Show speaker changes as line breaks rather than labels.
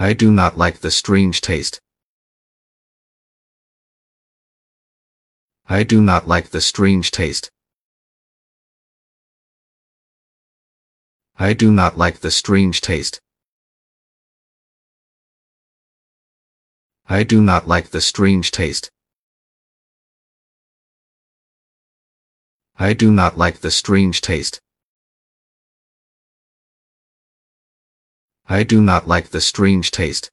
I do not like the strange taste. I do not like the strange taste. I do not like the strange taste. I do not like the strange taste. I do not like the strange taste. I do not like the strange taste.